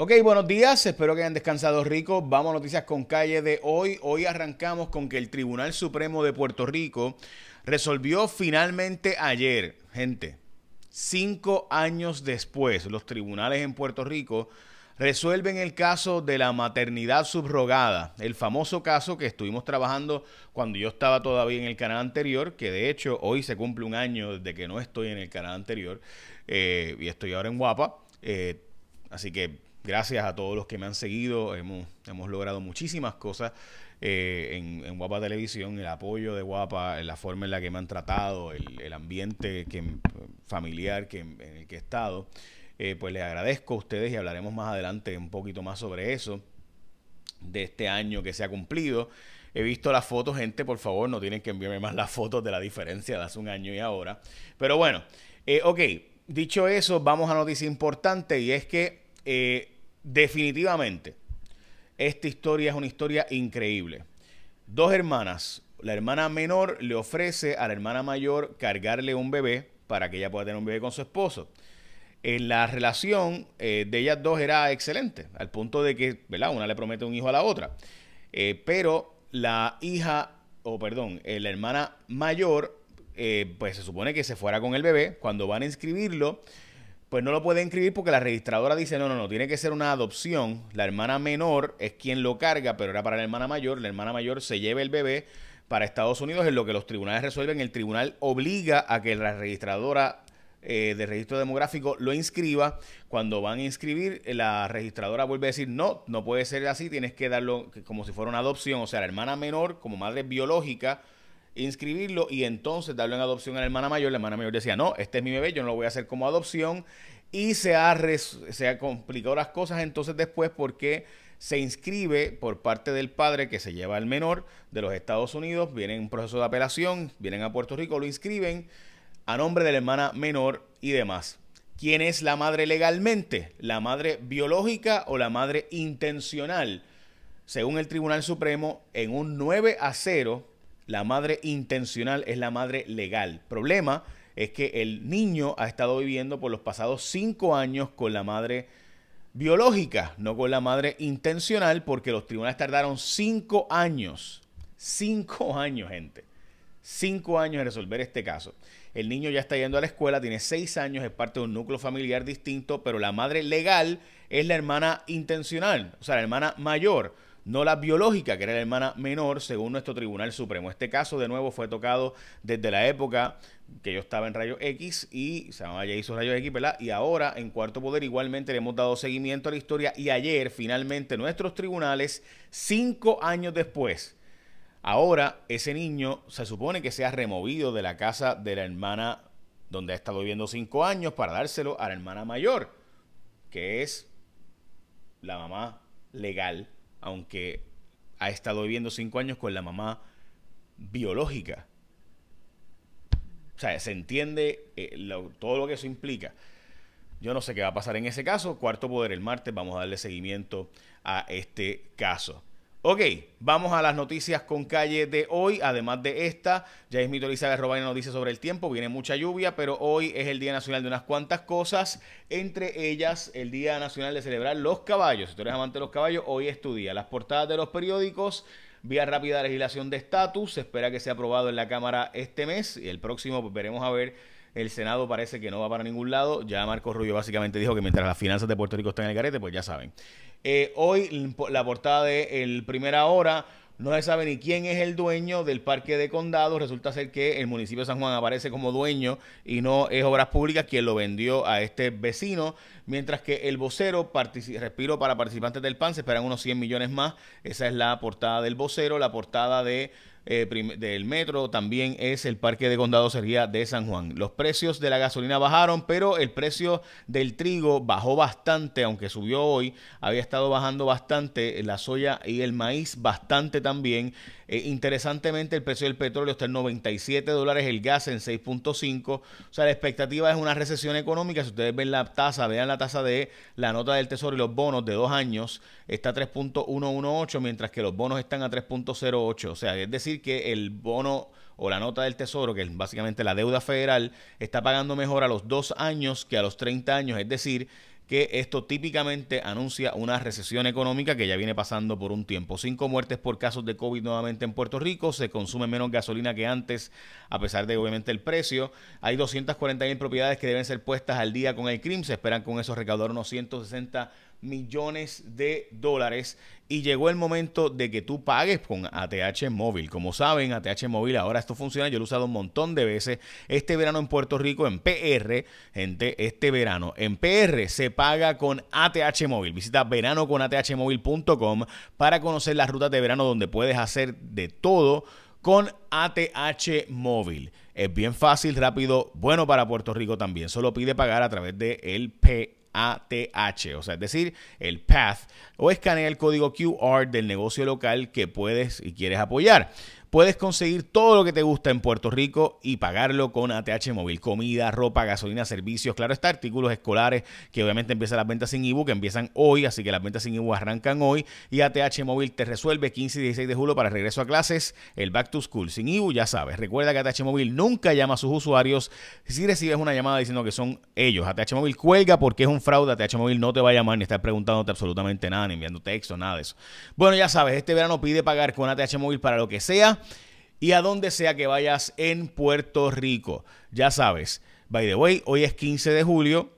Ok, buenos días, espero que hayan descansado rico. Vamos a noticias con calle de hoy. Hoy arrancamos con que el Tribunal Supremo de Puerto Rico resolvió finalmente ayer, gente, cinco años después, los tribunales en Puerto Rico resuelven el caso de la maternidad subrogada, el famoso caso que estuvimos trabajando cuando yo estaba todavía en el canal anterior, que de hecho hoy se cumple un año desde que no estoy en el canal anterior eh, y estoy ahora en Guapa. Eh, así que gracias a todos los que me han seguido. Hemos, hemos logrado muchísimas cosas eh, en, Guapa Televisión, el apoyo de Guapa, la forma en la que me han tratado, el, ambiente que, familiar que, en el que he estado. Eh, pues les agradezco a ustedes y hablaremos más adelante un poquito más sobre eso, de este año que se ha cumplido. He visto las fotos, gente, por favor, no tienen que enviarme más las fotos de la diferencia de hace un año y ahora. Pero bueno, eh, ok, dicho eso, vamos a noticia importante y es que definitivamente, esta historia es una historia increíble. Dos hermanas, la hermana menor le ofrece a la hermana mayor cargarle un bebé para que ella pueda tener un bebé con su esposo. En la relación eh, de ellas dos era excelente, al punto de que, ¿verdad? Una le promete un hijo a la otra. Eh, pero la hija, o perdón, la hermana mayor, pues se supone que se fuera con el bebé. Cuando van a inscribirlo, pues no lo puede inscribir porque la registradora dice, no, no, no, tiene que ser una adopción. La hermana menor es quien lo carga, pero era para la hermana mayor. La hermana mayor se lleva el bebé para Estados Unidos, en lo que los tribunales resuelven. El tribunal obliga a que la registradora eh, de registro demográfico lo inscriba. Cuando van a inscribir, la registradora vuelve a decir, no, no puede ser así, tienes que darlo como si fuera una adopción. O sea, la hermana menor, como madre biológica, inscribirlo y entonces darlo en adopción a la hermana mayor. La hermana mayor decía, no, este es mi bebé, yo no lo voy a hacer como adopción. Y se ha, se ha complicado las cosas entonces después porque se inscribe por parte del padre que se lleva al menor de los Estados Unidos, viene en un proceso de apelación, vienen a Puerto Rico, lo inscriben a nombre de la hermana menor y demás. ¿Quién es la madre legalmente? ¿La madre biológica o la madre intencional? Según el Tribunal Supremo, en un 9 a 0, la madre intencional es la madre legal. Problema es que el niño ha estado viviendo por los pasados cinco años con la madre biológica, no con la madre intencional, porque los tribunales tardaron cinco años. Cinco años, gente. Cinco años en resolver este caso. El niño ya está yendo a la escuela, tiene seis años, es parte de un núcleo familiar distinto, pero la madre legal es la hermana intencional, o sea, la hermana mayor no la biológica, que era la hermana menor, según nuestro Tribunal Supremo. Este caso, de nuevo, fue tocado desde la época que yo estaba en Rayo X y se hizo Rayo X, ¿verdad? Y ahora en Cuarto Poder igualmente le hemos dado seguimiento a la historia y ayer finalmente nuestros tribunales, cinco años después, ahora ese niño se supone que se ha removido de la casa de la hermana donde ha estado viviendo cinco años para dárselo a la hermana mayor, que es la mamá legal aunque ha estado viviendo cinco años con la mamá biológica. O sea, se entiende eh, todo lo que eso implica. Yo no sé qué va a pasar en ese caso. Cuarto Poder el martes. Vamos a darle seguimiento a este caso. Ok, vamos a las noticias con calle de hoy. Además de esta, ya es mi Elizabeth Robaina nos dice sobre el tiempo. Viene mucha lluvia, pero hoy es el Día Nacional de unas cuantas cosas. Entre ellas, el Día Nacional de celebrar los caballos. Si tú eres amante de los caballos, hoy es tu día. Las portadas de los periódicos. Vía rápida legislación de estatus. Se espera que sea aprobado en la Cámara este mes. Y el próximo, pues, veremos a ver el Senado parece que no va para ningún lado. Ya Marco Rubio básicamente dijo que mientras las finanzas de Puerto Rico están en el garete, pues ya saben. Eh, hoy la portada de el Primera Hora no se sabe ni quién es el dueño del parque de condado. Resulta ser que el municipio de San Juan aparece como dueño y no es Obras Públicas quien lo vendió a este vecino. Mientras que el vocero, respiro para participantes del PAN, se esperan unos 100 millones más. Esa es la portada del vocero. La portada de eh, del metro también es el parque de condado sería de San Juan. Los precios de la gasolina bajaron, pero el precio del trigo bajó bastante, aunque subió hoy, había estado bajando bastante, la soya y el maíz bastante también. Eh, interesantemente, el precio del petróleo está en 97 dólares, el gas en 6.5. O sea, la expectativa es una recesión económica. Si ustedes ven la tasa, vean la tasa de la nota del tesoro y los bonos de dos años, está a 3.118, mientras que los bonos están a 3.08. O sea, es decir, que el bono o la nota del tesoro, que es básicamente la deuda federal, está pagando mejor a los dos años que a los 30 años. Es decir, que esto típicamente anuncia una recesión económica que ya viene pasando por un tiempo. Cinco muertes por casos de COVID nuevamente en Puerto Rico, se consume menos gasolina que antes, a pesar de obviamente el precio. Hay 240 mil propiedades que deben ser puestas al día con el crimen, se esperan con eso recaudar unos 160 millones de dólares y llegó el momento de que tú pagues con ATH móvil. Como saben, ATH móvil ahora esto funciona, yo lo he usado un montón de veces. Este verano en Puerto Rico, en PR, gente, este verano en PR se paga con ATH móvil. Visita veranoconathmóvil.com para conocer las rutas de verano donde puedes hacer de todo con ATH móvil. Es bien fácil, rápido, bueno para Puerto Rico también. Solo pide pagar a través de el PR ATH, o sea, es decir, el PATH, o escanea el código QR del negocio local que puedes y quieres apoyar. Puedes conseguir todo lo que te gusta en Puerto Rico y pagarlo con ATH Móvil. Comida, ropa, gasolina, servicios. Claro está, artículos escolares que obviamente empiezan las ventas sin que empiezan hoy, así que las ventas sin IBU arrancan hoy. Y ATH Móvil te resuelve 15 y 16 de julio para regreso a clases, el Back to School. Sin IBU, ya sabes. Recuerda que ATH Móvil nunca llama a sus usuarios. Si recibes una llamada diciendo que son ellos, ATH Móvil cuelga porque es un fraude. ATH Móvil no te va a llamar ni estar preguntándote absolutamente nada, ni enviando texto, nada de eso. Bueno, ya sabes, este verano pide pagar con ATH Móvil para lo que sea y a donde sea que vayas en Puerto Rico. Ya sabes, by the way, hoy es 15 de julio,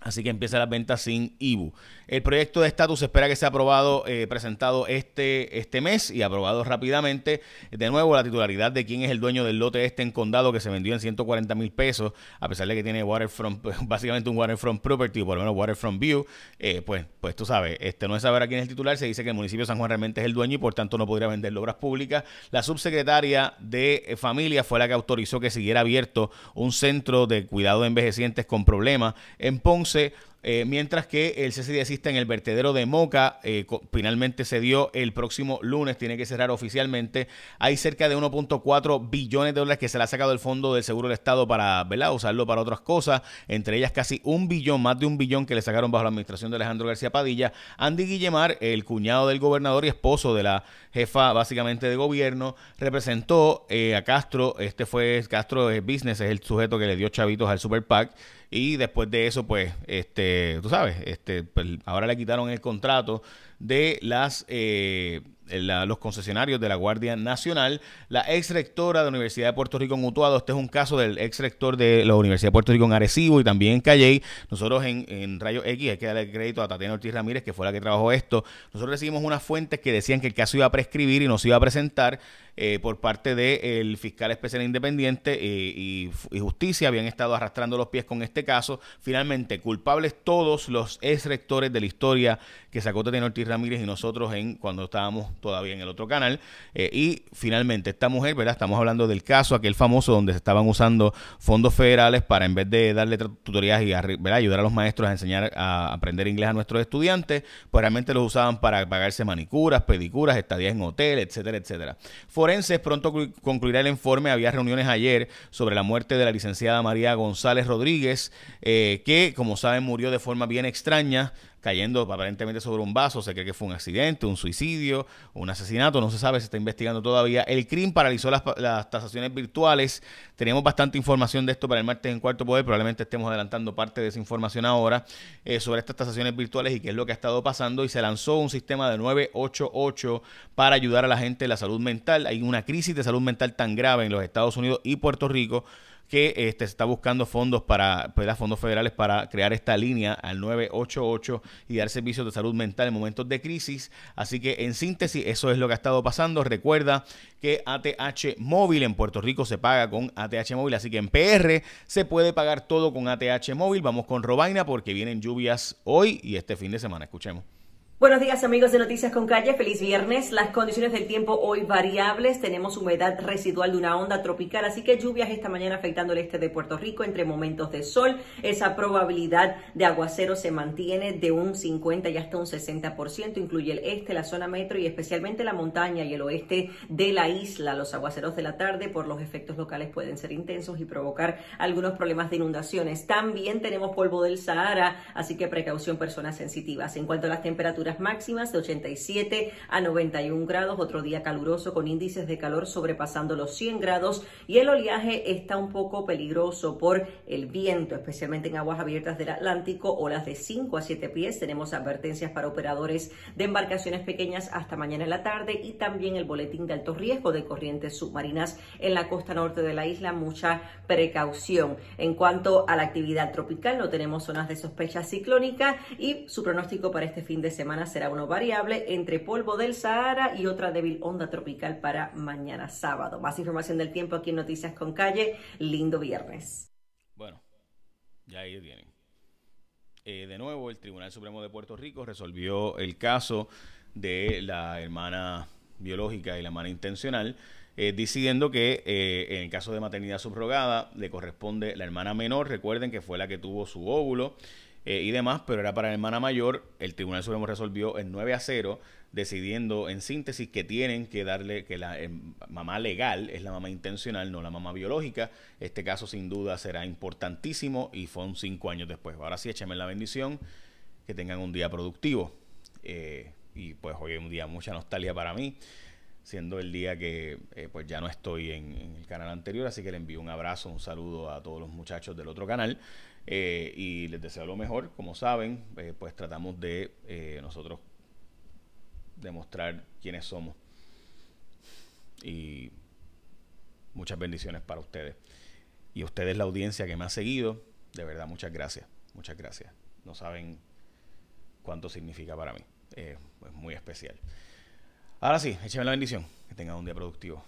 así que empieza las ventas sin IBU. El proyecto de estatus espera que sea aprobado, eh, presentado este, este mes y aprobado rápidamente. De nuevo, la titularidad de quién es el dueño del lote este en condado que se vendió en 140 mil pesos, a pesar de que tiene waterfront, básicamente un waterfront property, o por lo menos waterfront view, eh, pues, pues tú sabes, este no es saber a quién es el titular, se dice que el municipio de San Juan realmente es el dueño y por tanto no podría vender obras públicas. La subsecretaria de eh, familia fue la que autorizó que siguiera abierto un centro de cuidado de envejecientes con problemas en Ponce eh, mientras que el CCD existe en el vertedero de Moca eh, finalmente se dio el próximo lunes, tiene que cerrar oficialmente. Hay cerca de 1.4 billones de dólares que se le ha sacado del fondo del Seguro del Estado para ¿verdad? usarlo para otras cosas, entre ellas casi un billón, más de un billón que le sacaron bajo la administración de Alejandro García Padilla. Andy Guillemar, el cuñado del gobernador y esposo de la jefa básicamente de gobierno, representó eh, a Castro, este fue Castro Business, es el sujeto que le dio chavitos al Super PAC. Y después de eso, pues, este, tú sabes, este, pues, ahora le quitaron el contrato de las eh, los concesionarios de la Guardia Nacional. La ex rectora de la Universidad de Puerto Rico en Utuado, este es un caso del ex rector de la Universidad de Puerto Rico en Arecibo y también en Calley. Nosotros en, en Rayo X, hay que darle crédito a Tatiana Ortiz Ramírez, que fue la que trabajó esto. Nosotros recibimos unas fuentes que decían que el caso iba a prescribir y nos iba a presentar eh, por parte del fiscal especial independiente eh, y, justicia. Habían estado arrastrando los pies con este caso. Finalmente, culpables todos los ex rectores de la historia que sacó Tatiana Ortiz Ramírez y nosotros en cuando estábamos todavía en el otro canal. Eh, y finalmente, esta mujer, ¿verdad? Estamos hablando del caso, aquel famoso donde se estaban usando fondos federales para en vez de darle tutorías y ayudar a los maestros a enseñar a aprender inglés a nuestros estudiantes, pues realmente los usaban para pagarse manicuras, pedicuras, estadías en hotel, etcétera, etcétera. Pronto concluirá el informe. Había reuniones ayer sobre la muerte de la licenciada María González Rodríguez, eh, que, como saben, murió de forma bien extraña cayendo aparentemente sobre un vaso. Se cree que fue un accidente, un suicidio, un asesinato. No se sabe, se está investigando todavía. El CRIM paralizó las, tasaciones virtuales. Teníamos bastante información de esto para el martes en cuarto poder. Probablemente estemos adelantando parte de esa información ahora eh, sobre estas tasaciones virtuales y qué es lo que ha estado pasando. Y se lanzó un sistema de 988 para ayudar a la gente en la salud mental. Hay una crisis de salud mental tan grave en los Estados Unidos y Puerto Rico que este, se está buscando fondos para pues, fondos federales para crear esta línea al 988 y dar servicios de salud mental en momentos de crisis. Así que en síntesis, eso es lo que ha estado pasando. Recuerda que ATH móvil en Puerto Rico se paga con ATH móvil, así que en PR se puede pagar todo con ATH móvil. Vamos con Robaina porque vienen lluvias hoy y este fin de semana. Escuchemos. Buenos días amigos de Noticias con Calle, feliz viernes. Las condiciones del tiempo hoy variables, tenemos humedad residual de una onda tropical, así que lluvias esta mañana afectando el este de Puerto Rico entre momentos de sol. Esa probabilidad de aguacero se mantiene de un 50 y hasta un 60%, incluye el este, la zona metro y especialmente la montaña y el oeste de la isla. Los aguaceros de la tarde por los efectos locales pueden ser intensos y provocar algunos problemas de inundaciones. También tenemos polvo del Sahara, así que precaución personas sensitivas. En cuanto a las temperaturas, temperaturas máximas de 87 a 91 grados, otro día caluroso con índices de calor sobrepasando los 100 grados y el oleaje está un poco peligroso por el viento, especialmente en aguas abiertas del Atlántico, olas de 5 a 7 pies. Tenemos advertencias para operadores de embarcaciones pequeñas hasta mañana en la tarde y también el boletín de alto riesgo de corrientes submarinas en la costa norte de la isla. Mucha precaución. En cuanto a la actividad tropical, no tenemos zonas de sospecha ciclónica y su pronóstico para este fin de semana será uno variable entre polvo del Sahara y otra débil onda tropical para mañana sábado. Más información del tiempo aquí en Noticias con Calle. Lindo viernes. Bueno, ya ahí vienen. Eh, de nuevo, el Tribunal Supremo de Puerto Rico resolvió el caso de la hermana biológica y la hermana intencional eh, decidiendo que eh, en el caso de maternidad subrogada le corresponde la hermana menor, recuerden que fue la que tuvo su óvulo eh, y demás, pero era para la hermana mayor, el Tribunal Supremo resolvió en 9 a 0, decidiendo en síntesis que tienen que darle, que la mamá legal es la mamá intencional, no la mamá biológica. Este caso sin duda será importantísimo y fue un cinco años después. Ahora sí, échame la bendición, que tengan un día productivo. y pues hoy es un día mucha nostalgia para mí siendo el día que eh, pues ya no estoy en, el canal anterior, así que le envío un abrazo, un saludo a todos los muchachos del otro canal eh, y les deseo lo mejor. Como saben, eh, pues tratamos de nosotros demostrar quiénes somos y muchas bendiciones para ustedes. Y ustedes la audiencia que me ha seguido, de verdad muchas gracias, muchas gracias. No saben cuánto significa para mí, es muy especial. Ahora sí, écheme la bendición. Que tengan un día productivo.